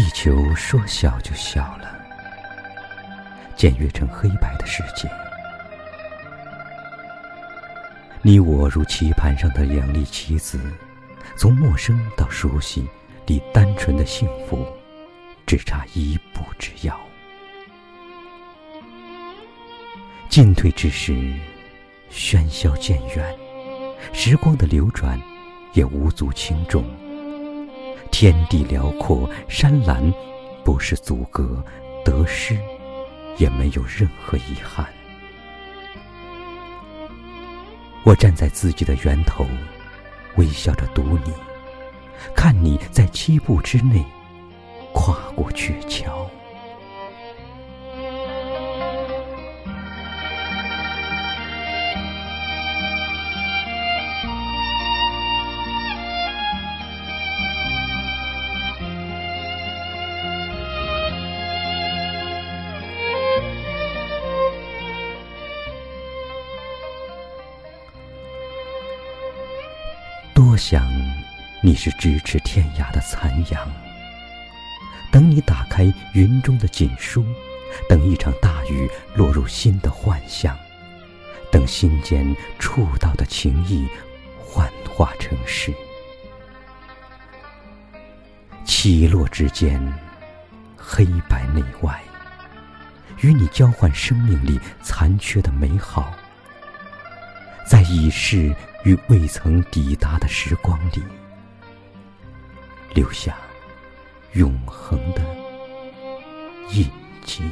地球说小就小了，简约成黑白的世界。你我如棋盘上的两粒棋子，从陌生到熟悉，离单纯的幸福，只差一步之遥。进退之时，喧嚣渐远，时光的流转也无足轻重。天地辽阔，山岚不是阻隔，得失也没有任何遗憾。我站在自己的源头，微笑着读你，看你在七步之内跨过鹊桥。多想你是咫尺天涯的残阳，等你打开云中的锦书，等一场大雨落入心的幻象，等心间触到的情意幻化成诗。起落之间，黑白内外，与你交换生命里残缺的美好，在已逝。与未曾抵达的时光里，留下永恒的印记。